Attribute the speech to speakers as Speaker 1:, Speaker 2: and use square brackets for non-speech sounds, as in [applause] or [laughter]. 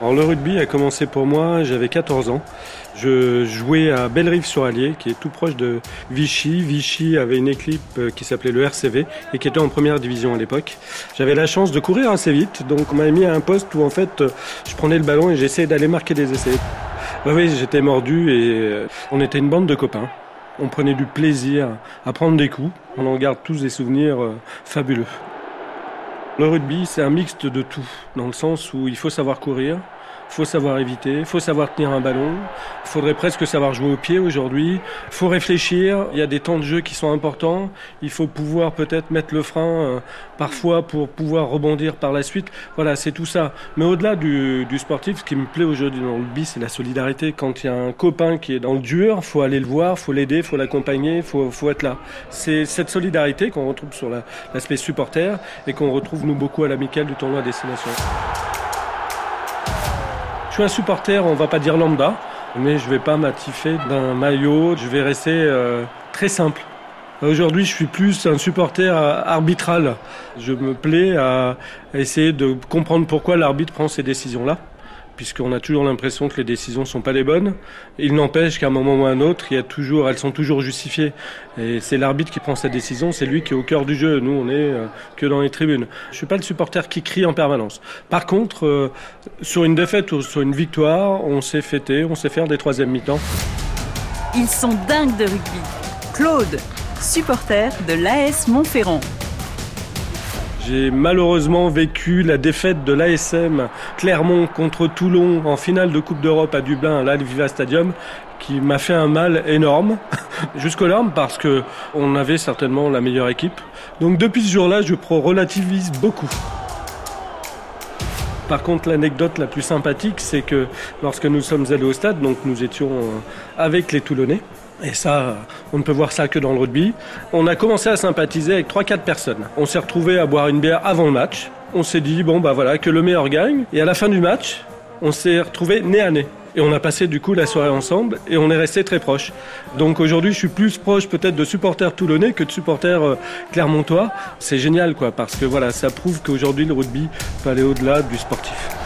Speaker 1: Alors, le rugby a commencé pour moi, j'avais 14 ans. Je jouais à Bellerive sur Allier, qui est tout proche de Vichy. Vichy avait une équipe euh, qui s'appelait le RCV et qui était en première division à l'époque. J'avais la chance de courir assez vite, donc on m'avait mis à un poste où en fait je prenais le ballon et j'essayais d'aller marquer des essais. Oui, j'étais mordu et euh, on était une bande de copains. On prenait du plaisir à prendre des coups. On en garde tous des souvenirs euh, fabuleux. Le rugby, c'est un mixte de tout, dans le sens où il faut savoir courir, faut savoir éviter, faut savoir tenir un ballon, faudrait presque savoir jouer au pied aujourd'hui, faut réfléchir, il y a des temps de jeu qui sont importants, il faut pouvoir peut-être mettre le frein euh, parfois pour pouvoir rebondir par la suite. Voilà, c'est tout ça. Mais au-delà du, sportif, ce qui me plaît aujourd'hui dans le rugby, c'est la solidarité. Quand il y a un copain qui est dans le dur, faut aller le voir, faut l'aider, faut l'accompagner, faut, faut être là. C'est cette solidarité qu'on retrouve sur l'aspect supporter et qu'on retrouve nous beaucoup à l'amical du tournoi Destination. Je suis un supporter, on va pas dire lambda, mais je vais pas m'attifer d'un maillot, je vais rester euh, très simple. Aujourd'hui, je suis plus un supporter arbitral. Je me plais à essayer de comprendre pourquoi l'arbitre prend ces décisions-là puisqu'on a toujours l'impression que les décisions ne sont pas les bonnes. Il n'empêche qu'à un moment ou à un autre, elles sont toujours justifiées. Et c'est l'arbitre qui prend sa décision, c'est lui qui est au cœur du jeu. Nous, on est euh, que dans les tribunes. Je suis pas le supporter qui crie en permanence. Par contre, euh, sur une défaite ou sur une victoire, on sait fêter, on sait faire des troisièmes mi-temps.
Speaker 2: Ils sont dingues de rugby. Claude, supporter de l'AS Montferrand.
Speaker 1: J'ai malheureusement vécu la défaite de l'ASM Clermont contre Toulon en finale de Coupe d'Europe à Dublin, à l'Alviva Stadium, qui m'a fait un mal énorme [laughs] jusqu'aux larmes parce que on avait certainement la meilleure équipe. Donc depuis ce jour-là, je relativise beaucoup. Par contre, l'anecdote la plus sympathique, c'est que lorsque nous sommes allés au stade, donc nous étions euh, avec les Toulonnais, et ça, on ne peut voir ça que dans le rugby. On a commencé à sympathiser avec 3-4 personnes. On s'est retrouvé à boire une bière avant le match. On s'est dit, bon, bah voilà, que le meilleur gagne. Et à la fin du match, on s'est retrouvé nez à nez. Et on a passé du coup la soirée ensemble et on est resté très proches. Donc aujourd'hui, je suis plus proche peut-être de supporters toulonnais que de supporters euh, clermontois. C'est génial quoi, parce que voilà, ça prouve qu'aujourd'hui le rugby peut aller au-delà du sportif.